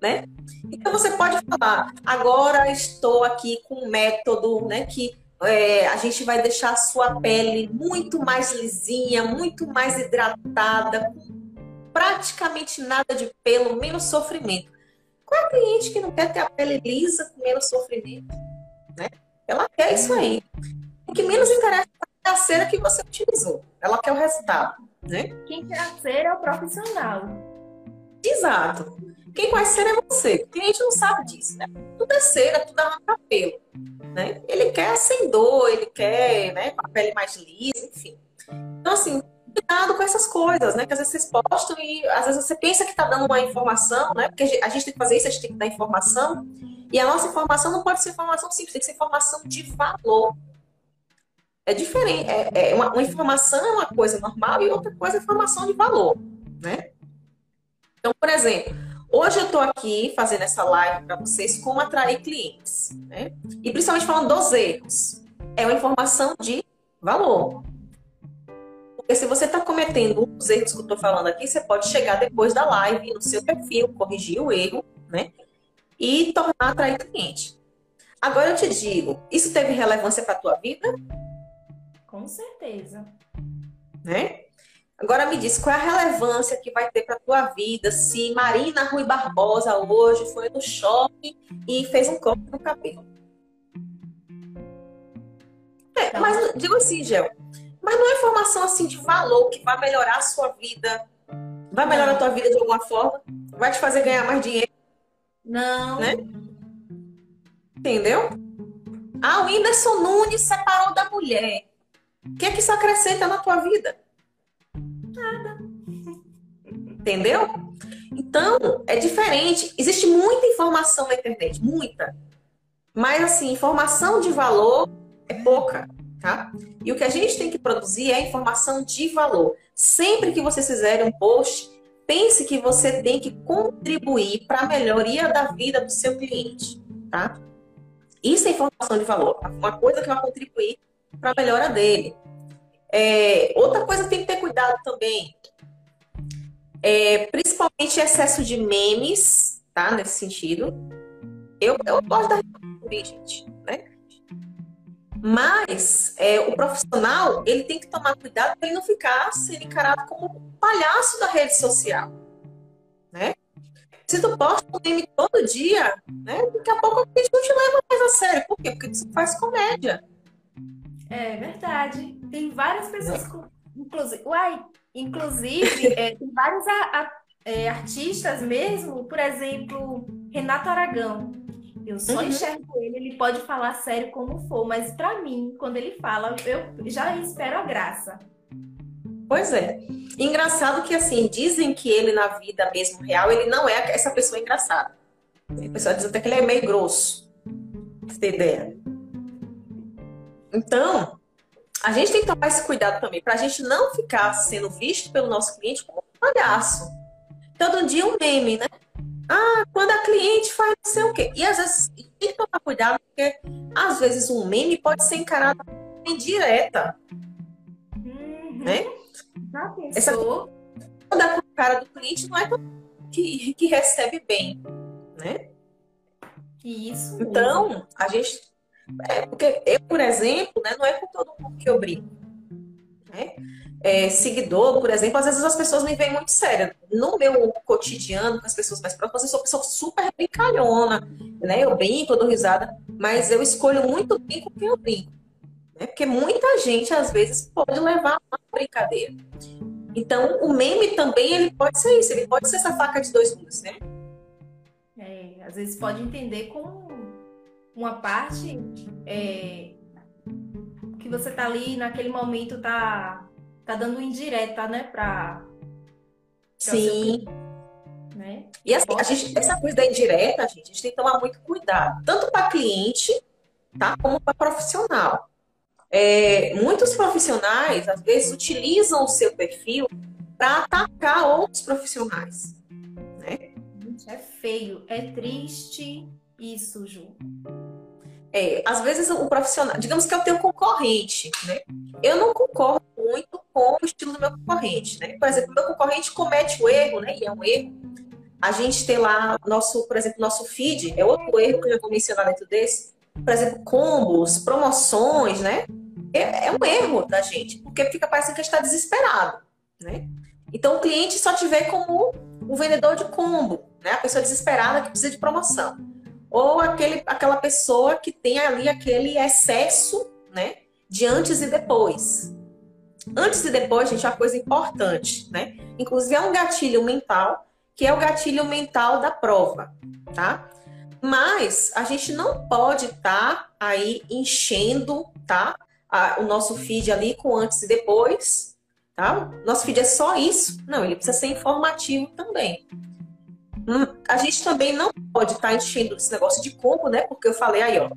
né? Então você pode falar, agora estou aqui com um método, né, que é, a gente vai deixar a sua pele muito mais lisinha, muito mais hidratada, com praticamente nada de pelo, menos sofrimento. Qual é a cliente que não quer ter a pele lisa com menos sofrimento? Né? Ela quer isso aí. O que menos interessa é a cera que você utilizou. Ela quer o resultado. Né? Quem quer a cera é o profissional. Exato. Quem conhece cera é você. O cliente não sabe disso. Né? Tudo é cera, tudo é pelo né? Ele quer sem dor, ele quer, né, com a pele mais lisa, enfim. Então, assim, cuidado com essas coisas, né? Que às vezes vocês postam e às vezes você pensa que está dando uma informação, né? Porque a gente tem que fazer isso, a gente tem que dar informação. E a nossa informação não pode ser informação simples, tem que ser informação de valor. É diferente. É, é uma, uma, informação é uma coisa normal e outra coisa é informação de valor, né? Então, por exemplo, Hoje eu estou aqui fazendo essa live para vocês como atrair clientes, né? E principalmente falando dos erros. É uma informação de valor. Porque se você está cometendo os erros que eu estou falando aqui, você pode chegar depois da live no seu perfil, corrigir o erro, né? E tornar atrair cliente. Agora eu te digo, isso teve relevância para a tua vida? Com certeza. Né? Agora me diz, qual é a relevância que vai ter para a tua vida se Marina Rui Barbosa hoje foi no shopping e fez um corte no cabelo? É, tá. mas digo assim, Gel, mas não é informação assim de valor que vai melhorar a sua vida, vai melhorar a tua vida de alguma forma, vai te fazer ganhar mais dinheiro. Não. Né? Entendeu? Ah, o Whindersson Nunes separou da mulher. O que é que isso acrescenta na tua vida? Entendeu? Então, é diferente. Existe muita informação na internet, muita. Mas, assim, informação de valor é pouca, tá? E o que a gente tem que produzir é informação de valor. Sempre que vocês fizerem um post, pense que você tem que contribuir para a melhoria da vida do seu cliente, tá? Isso é informação de valor. Uma coisa que vai contribuir para a melhora dele. É, outra coisa que tem que ter cuidado também, é, principalmente excesso de memes, tá? Nesse sentido. Eu, eu gosto da gente, né? Mas é, o profissional, ele tem que tomar cuidado para ele não ficar sendo encarado como um palhaço da rede social, né? Se tu posta um meme todo dia, né? Daqui a pouco a gente não te leva mais a sério. Por quê? Porque tu faz comédia. É verdade. Tem várias pessoas com. Inclusive, uai, inclusive é, tem vários a, a, é, artistas mesmo, por exemplo, Renato Aragão. Eu só uhum. enxergo ele, ele pode falar sério como for, mas para mim, quando ele fala, eu já espero a graça. Pois é. Engraçado que, assim, dizem que ele, na vida mesmo real, ele não é essa pessoa engraçada. O pessoal diz até que ele é meio grosso. Pra você ter ideia. Então, a gente tem que tomar esse cuidado também, para a gente não ficar sendo visto pelo nosso cliente como um palhaço. Todo dia um meme, né? Ah, quando a cliente faz não sei o quê. E às vezes tem que tomar cuidado, porque às vezes um meme pode ser encarado em direta. Uhum. Né? Essa da cara do cliente não é que, que recebe bem, né? Isso. Então, a gente. É, porque eu, por exemplo, né, não é com todo mundo que eu brinco. Né? É, seguidor, por exemplo, às vezes as pessoas me veem muito séria. No meu cotidiano, com as pessoas mais próximas, eu sou uma pessoa super brincalhona, né? Eu brinco, eu dou risada, mas eu escolho muito bem com quem eu brinco. Né? Porque muita gente, às vezes, pode levar uma brincadeira. Então, o meme também ele pode ser isso, ele pode ser essa faca de dois gumes, né? É, às vezes pode entender como uma parte é, que você tá ali naquele momento tá tá dando indireta, né, para Sim. né? E assim, a gente, essa coisa da indireta, gente, a gente tem que tomar muito cuidado, tanto para cliente, tá, como para profissional. É, muitos profissionais, às vezes, utilizam o seu perfil para atacar outros profissionais. Né? É feio, é triste isso, Ju. É, às vezes o profissional, digamos que eu tenho concorrente, né? Eu não concordo muito com o estilo do meu concorrente, né? Por exemplo, meu concorrente comete o erro, né? E é um erro. A gente tem lá nosso, por exemplo, nosso feed, é outro erro que eu já vou mencionar dentro desse, por exemplo, combos, promoções, né? É, é um erro da gente, porque fica parecendo que a gente está desesperado, né? Então o cliente só te vê como o vendedor de combo, né? A pessoa desesperada que precisa de promoção. Ou aquele, aquela pessoa que tem ali aquele excesso, né? De antes e depois. Antes e depois, gente, é uma coisa importante, né? Inclusive é um gatilho mental, que é o gatilho mental da prova, tá? Mas a gente não pode estar tá aí enchendo, tá? A, o nosso feed ali com antes e depois, tá? Nosso feed é só isso. Não, ele precisa ser informativo também. A gente também não pode estar tá enchendo esse negócio de combo, né? Porque eu falei aí, ó,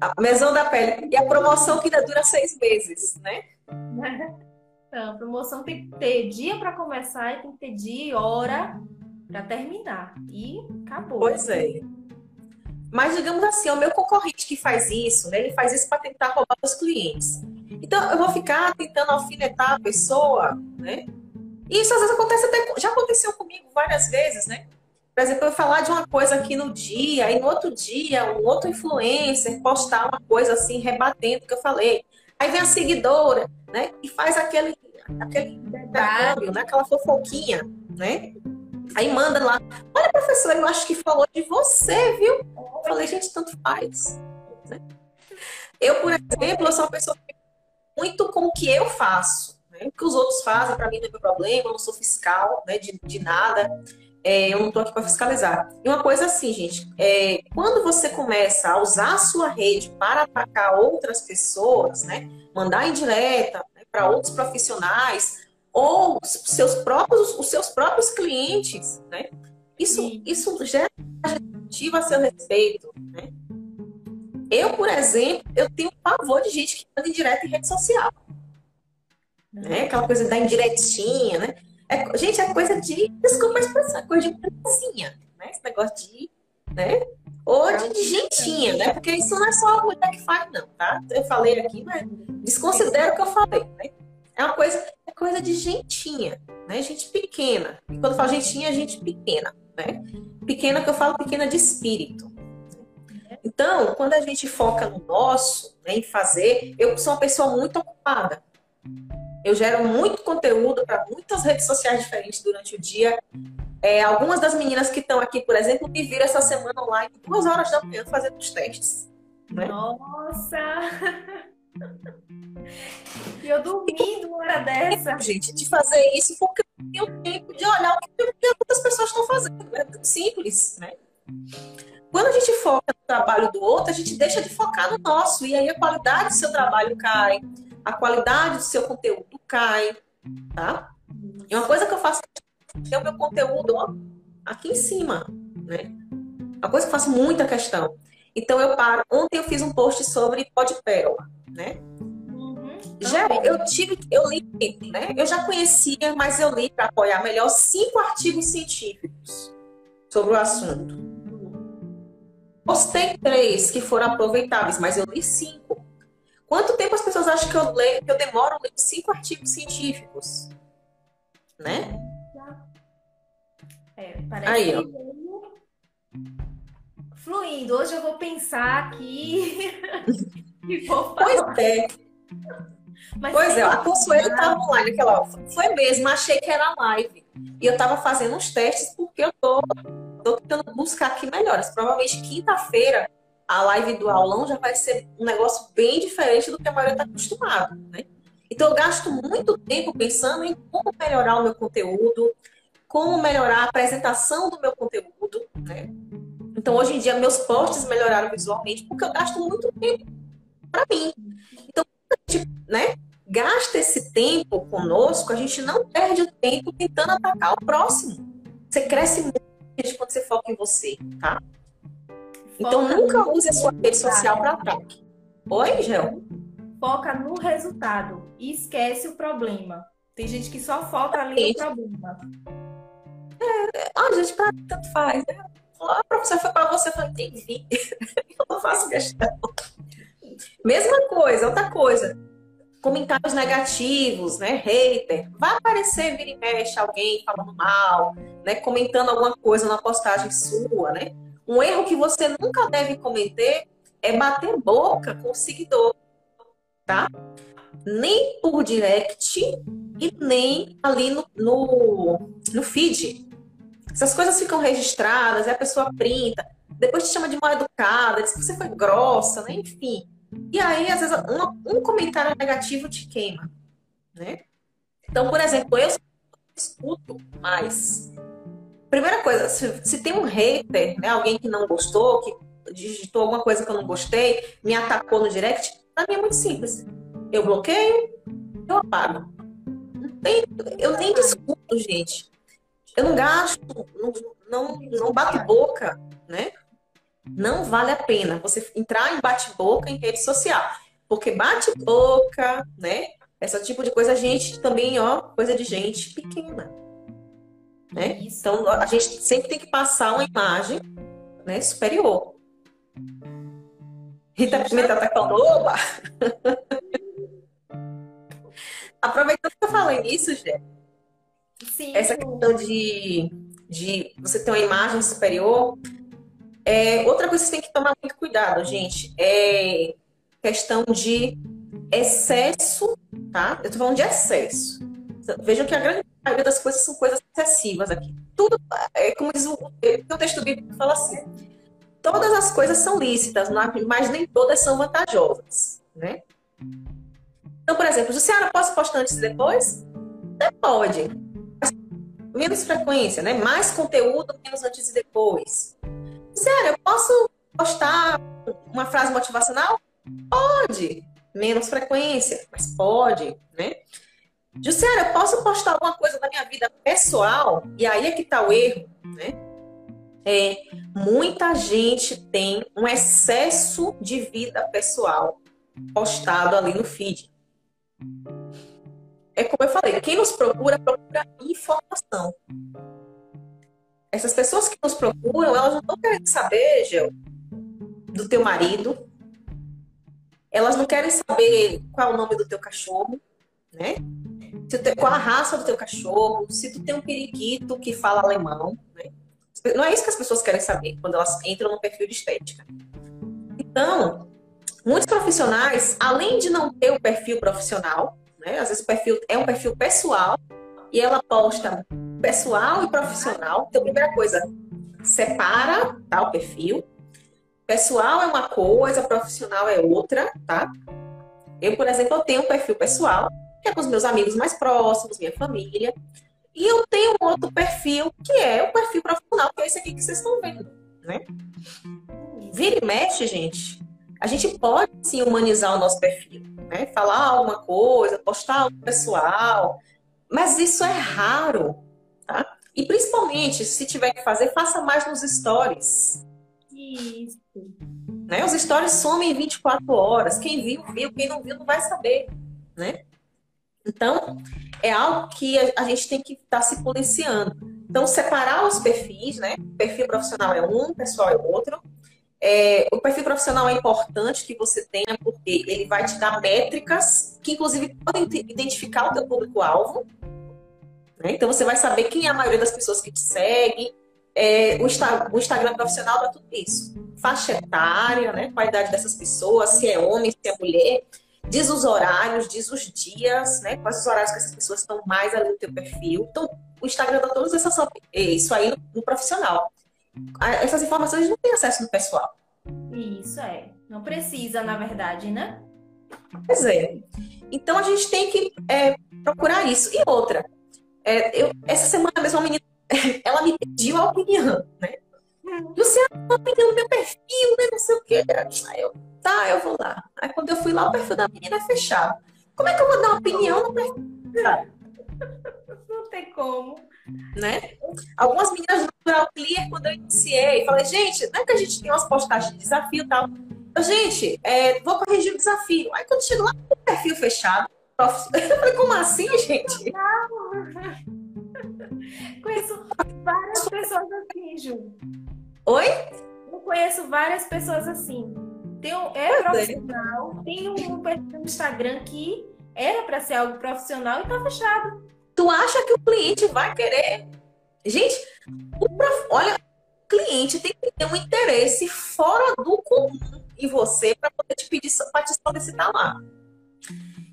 a mesão da pele e a promoção que ainda dura seis meses, né? Então, a promoção tem que ter dia para começar e tem que ter dia e hora para terminar. E acabou. Pois é. Mas, digamos assim, é o meu concorrente que faz isso, né? Ele faz isso para tentar roubar os clientes. Então, eu vou ficar tentando alfinetar a pessoa, né? E isso às vezes acontece até. Já aconteceu comigo várias vezes, né? Por exemplo, eu falar de uma coisa aqui no dia, e no outro dia, um outro influencer postar uma coisa assim, rebatendo o que eu falei. Aí vem a seguidora, né? E faz aquele, aquele intercâmbio, né? Aquela fofoquinha, né? Aí manda lá, olha, professora, eu acho que falou de você, viu? Eu falei, gente, tanto faz. Né? Eu, por exemplo, eu sou uma pessoa muito com o que eu faço. O que os outros fazem, para mim, não é meu problema, eu não sou fiscal né, de, de nada. É, eu não estou aqui para fiscalizar. E uma coisa assim, gente, é, quando você começa a usar a sua rede para atacar outras pessoas, né, mandar indireta né, para outros profissionais ou os seus próprios, os seus próprios clientes, né, isso, isso gera a seu respeito, né? Eu, por exemplo, eu tenho pavor de gente que manda indireta em rede social. Né? Aquela coisa da indiretinha, né? É, gente, é coisa de. Desculpa a expressão, é coisa de criancinha, né? Esse negócio de. Né? Ou de, de gentinha, né? Porque isso não é só a mulher que faz, não, tá? Eu falei aqui, mas desconsidero o que eu falei, né? É uma coisa, é coisa de gentinha, né? Gente pequena. E quando eu falo gentinha, é gente pequena, né? Pequena que eu falo pequena de espírito. Então, quando a gente foca no nosso, né, em fazer, eu sou uma pessoa muito ocupada. Eu gero muito conteúdo para muitas redes sociais diferentes durante o dia. É, algumas das meninas que estão aqui, por exemplo, me viram essa semana online duas horas da manhã fazendo os testes. Né? Nossa! E eu dormindo uma hora dessa. Gente, de fazer isso porque eu tenho tempo de olhar o que outras pessoas estão fazendo. É simples, né? Quando a gente foca no trabalho do outro, a gente deixa de focar no nosso. E aí a qualidade do seu trabalho cai, a qualidade do seu conteúdo cai, tá? E uma coisa que eu faço é o meu conteúdo ó, aqui em cima, né? Uma coisa que eu faço muita questão. Então eu paro. Ontem eu fiz um post sobre pó de pérola, né? Uhum. Já eu tive, eu li, né? Eu já conhecia, mas eu li para apoiar melhor cinco artigos científicos sobre o assunto. Postei três que foram aproveitáveis, mas eu li cinco. Quanto tempo as pessoas acham que eu leio, que eu demoro lendo cinco artigos científicos? Né? É, parece Aí, ó. fluindo. Hoje eu vou pensar aqui e vou falar. Pois é. Mas pois é, a Consuelo estava online aquela. Foi mesmo, achei que era live. E eu estava fazendo uns testes porque eu tô, tô tentando buscar aqui melhoras. Provavelmente quinta-feira a live do aulão já vai ser um negócio bem diferente do que a maioria está acostumado, né? Então eu gasto muito tempo pensando em como melhorar o meu conteúdo, como melhorar a apresentação do meu conteúdo, né? Então hoje em dia meus posts melhoraram visualmente porque eu gasto muito tempo para mim. Então, a gente, né, gasta esse tempo conosco, a gente não perde o tempo tentando atacar o próximo. Você cresce muito quando você foca em você, tá? Então nunca use a sua rede social para ataque. Oi, Gel? Foca no resultado e esquece o problema. Tem gente que só foca ali no problema. É, a gente, pra tanto faz, né? A professora foi para você, eu falei, enfim, eu não faço questão. Mesma coisa, outra coisa. Comentários negativos, né? Hater. Vai aparecer, vira e mexe, alguém falando mal, né? Comentando alguma coisa na postagem sua, né? Um erro que você nunca deve cometer é bater boca com o seguidor, tá? Nem por direct e nem ali no, no, no feed. Essas coisas ficam registradas, a pessoa printa, depois te chama de mal educada, diz que você foi grossa, né? Enfim. E aí, às vezes, um, um comentário negativo te queima, né? Então, por exemplo, eu escuto mais Primeira coisa, se, se tem um hater, né, alguém que não gostou, que digitou alguma coisa que eu não gostei, me atacou no direct, pra mim é muito simples. Eu bloqueio, eu apago. Tem, eu nem discuto, gente. Eu não gasto, não, não, não bato boca, né? Não vale a pena você entrar em bate-boca em rede social. Porque bate-boca, né? Esse tipo de coisa, a gente também, ó, coisa de gente pequena. Né? Então, a gente sempre tem que passar uma imagem né, superior. Rita Pimenta tá falando, oba! Aproveitando que eu falei nisso, Jé, essa questão de, de você ter uma imagem superior, é, outra coisa que você tem que tomar muito cuidado, gente, é questão de excesso, tá? Eu tô falando de excesso. Vejam que a grande maioria das coisas são coisas excessivas aqui. Tudo, é como diz o, o texto bíblico fala assim, todas as coisas são lícitas, mas nem todas são vantajosas, né? Então, por exemplo, Luciana, posso postar antes e depois? Pode. Menos frequência, né? Mais conteúdo, menos antes e depois. Luciana, eu posso postar uma frase motivacional? Pode. Menos frequência, mas pode, né? Jussiara, eu posso postar alguma coisa da minha vida pessoal? E aí é que tá o erro, né? É, muita gente tem um excesso de vida pessoal postado ali no feed. É como eu falei, quem nos procura, procura informação. Essas pessoas que nos procuram, elas não estão querendo saber, Gel, do teu marido. Elas não querem saber qual é o nome do teu cachorro, né? Se te, qual a raça do teu cachorro, se tu tem um periquito que fala alemão, né? Não é isso que as pessoas querem saber quando elas entram no perfil de estética. Então, muitos profissionais, além de não ter o perfil profissional, né? Às vezes o perfil é um perfil pessoal e ela posta pessoal e profissional. Então, primeira coisa, separa tá, o perfil. Pessoal é uma coisa, profissional é outra, tá? Eu, por exemplo, eu tenho um perfil pessoal que é com os meus amigos mais próximos, minha família. E eu tenho um outro perfil, que é o perfil profissional, que é esse aqui que vocês estão vendo, né? Vira e mexe, gente. A gente pode sim humanizar o nosso perfil, né? Falar alguma coisa, postar algo pessoal, Mas isso é raro, tá? E principalmente, se tiver que fazer, faça mais nos stories. Isso. Né? Os stories somem em 24 horas. Quem viu, viu. Quem não viu, não vai saber, né? Então, é algo que a, gente tem que estar tá se policiando. Então, separar os perfis, né? O perfil profissional é um, pessoal é outro. É, o perfil profissional é importante que você tenha, porque ele vai te dar métricas que, inclusive, podem identificar o teu público-alvo. Né? Então, você vai saber quem é a maioria das pessoas que te seguem. É, o, Insta, o, Instagram profissional dá tudo isso. Faixa etária, né? qualidade dessas pessoas, se é homem, se é mulher. Diz os horários, diz os dias, né? Quais os horários que essas pessoas estão mais ali no teu perfil. Então, o Instagram dá todas essas isso aí no, no profissional essas informações não têm acesso no pessoal. Isso é. Não precisa, na verdade, né? Pois é. Então a gente tem que é, procurar isso. E outra, é, eu, essa semana mesmo, uma menina, ela me pediu a opinião, né? Hum. Luciana, uma opinião no meu perfil, né? Não sei o quê. Eu, tá, eu vou lá. Aí quando eu fui lá, o perfil da menina é fechado. Como é que eu vou dar uma opinião no perfil? Não tem como né? Algumas meninas do Natural Clear, quando eu iniciei, falei, gente, não é que a gente tem umas postagens de desafio e tal. Eu, gente, é, vou corrigir o desafio. Aí quando chego lá, o perfil fechado. Eu falei, como assim, gente? Conheço várias pessoas assim, Ju. Oi? Eu conheço várias pessoas assim. Tem um, é, é profissional, tem um perfil no Instagram que era para ser algo profissional e tá fechado. Tu acha que o cliente vai querer? Gente, o prof... olha, o cliente tem que ter um interesse fora do comum em você para poder te pedir para te solicitar lá.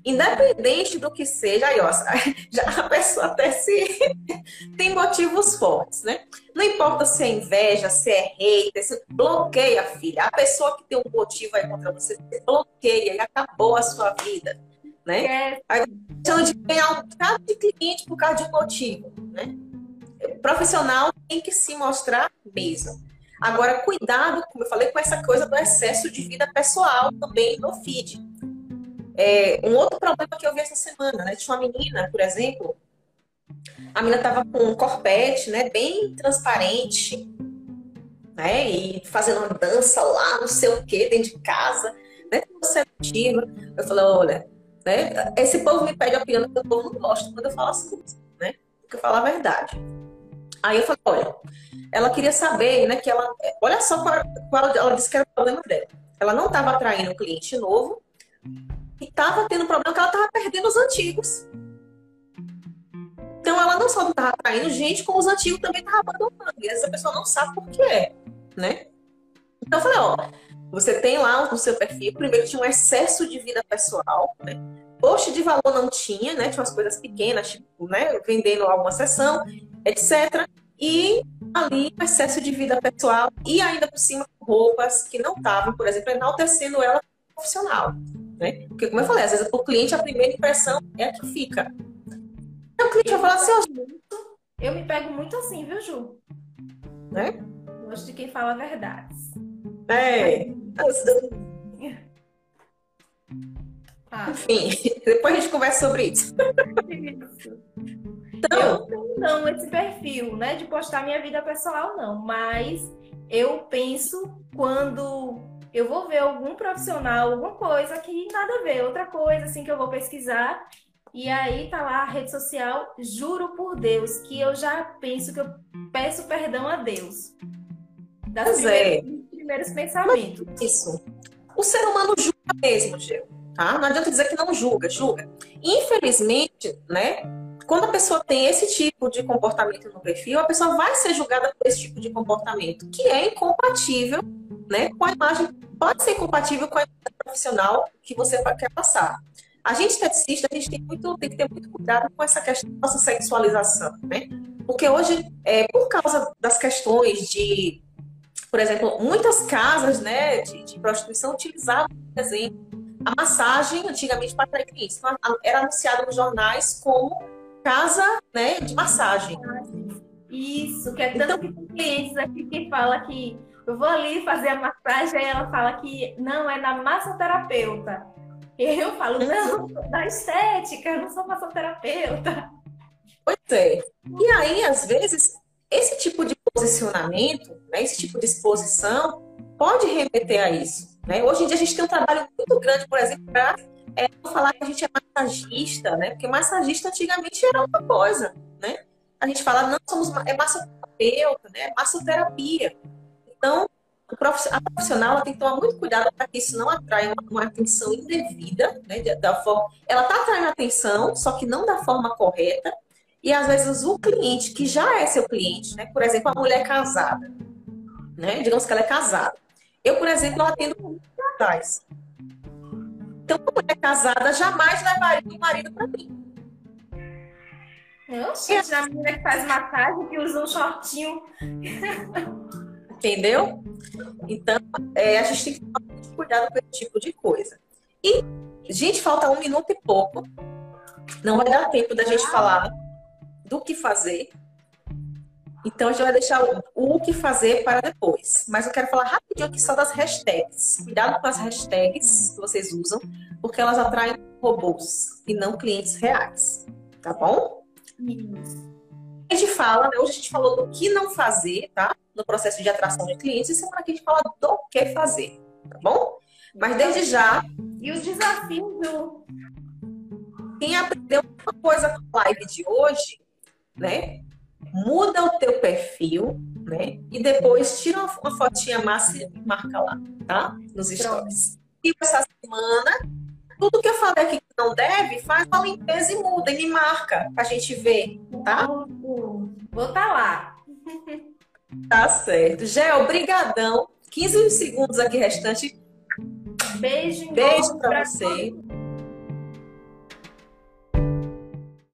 Independente do que seja, aí, ó, já a pessoa até se tem motivos fortes, né? Não importa se é inveja, se é hater, se bloqueia, filha. A pessoa que tem um motivo aí contra você, bloqueia e acabou a sua vida né? É. Aí questão de ganhar um bocado de cliente por causa de um motivo, né? O profissional tem que se mostrar mesmo. Agora, cuidado, como eu falei, com essa coisa do excesso de vida pessoal também no feed. É, um outro problema que eu vi essa semana, né? Tinha uma menina, por exemplo, a menina tava com um corpete, né? Bem transparente, né? E fazendo uma dança lá, não sei o que, dentro de casa, né? Seletiva. Eu falei, olha, né? Esse povo me pede opinião que o povo não gosta quando eu falo assim, né? Porque eu falo a verdade. Aí eu falei, olha, ela queria saber, né, que ela, olha só qual, qual ela disse que era o problema dela. Ela não estava atraindo um cliente novo e estava tendo problema que ela estava perdendo os antigos. Então ela não só não estava atraindo gente, como os antigos também estavam abandonando. E essa pessoa não sabe por que é, né? Então eu falei, ó, você tem lá no seu perfil, primeiro tinha um excesso de vida pessoal, né? Post de valor não tinha, né? Tinha umas coisas pequenas, tipo, né? Vendendo alguma sessão, etc. E ali um excesso de vida pessoal e ainda por cima roupas que não estavam, por exemplo, enaltecendo ela profissional, né? Porque como eu falei, às vezes o cliente a primeira impressão é a que fica. Então o cliente vai falar assim, eu me pego muito assim, viu, Ju? Né? Gosto de quem fala verdades. É. Ah. Enfim, depois a gente conversa sobre isso. isso. Então, eu não esse perfil, né, de postar minha vida pessoal, não. Mas eu penso quando eu vou ver algum profissional, alguma coisa que nada a ver, outra coisa assim que eu vou pesquisar. E aí tá lá a rede social, juro por Deus, que eu já penso que eu peço perdão a Deus. Das pois é primeiros pensamentos. Isso. O ser humano julga mesmo, Gil. Tá? Não adianta dizer que não julga, julga. Infelizmente, né? Quando a pessoa tem esse tipo de comportamento no perfil, a pessoa vai ser julgada por esse tipo de comportamento, que é incompatível, né, com a imagem, pode ser incompatível com a imagem profissional que você quer passar. A gente esteticista, a gente tem, muito, tem que ter muito cuidado com essa questão da nossa sexualização, né? Porque hoje, é, por causa das questões de por exemplo, muitas casas né, de, de prostituição utilizavam, por exemplo, a massagem antigamente para atrair clientes. Então, era anunciada nos jornais como casa né, de massagem. Isso, que é tanto então, que tem clientes aqui que fala que eu vou ali fazer a massagem, aí ela fala que não, é na massoterapeuta. E eu falo, não, na estética, eu não sou massoterapeuta. Pois é. E aí, às vezes, esse tipo de posicionamento, né, esse tipo de exposição, pode remeter a isso. Né? Hoje em dia a gente tem um trabalho muito grande, por exemplo, para é, falar que a gente é massagista, né? Porque massagista antigamente era outra coisa, né? A gente fala, não, somos é massoterapeuta, né? Massoterapia. Então, a profissional tem que tomar muito cuidado para que isso não atraia uma, atenção indevida, né? Da forma, ela está atraindo atenção, só que não da forma correta. E às vezes o cliente, que já é seu cliente, né? Por exemplo, a mulher casada, né? Digamos que ela é casada. Eu, por exemplo, atendo casais. Então, uma mulher casada jamais levaria o marido para mim. Eu sei, a menina que faz massagem, que usa um shortinho. Entendeu? Então, é, a gente tem que tomar muito cuidado com esse tipo de coisa. E, gente, falta um minuto e pouco. Não vai dar tempo da gente falar do que fazer. Então a gente vai deixar o, o que fazer para depois. Mas eu quero falar rapidinho aqui só das hashtags. Cuidado com as hashtags que vocês usam, porque elas atraem robôs e não clientes reais. Tá bom? Isso. A gente fala, né? Hoje a gente falou do que não fazer, tá? No processo de atração de clientes, e semana que a gente fala do que fazer, tá bom? Mas desde já. E os desafios do. Quem aprendeu uma coisa com a live de hoje né? Muda o teu perfil, né? E depois tira uma fotinha massa e marca lá, tá? Nos stories. E essa semana, tudo que eu falei aqui que não deve, faz uma limpeza e muda e me marca pra gente ver, tá? Vou estar tá lá. Tá certo. Gel, brigadão. 15 segundos aqui restante. Beijo. Beijo pra você.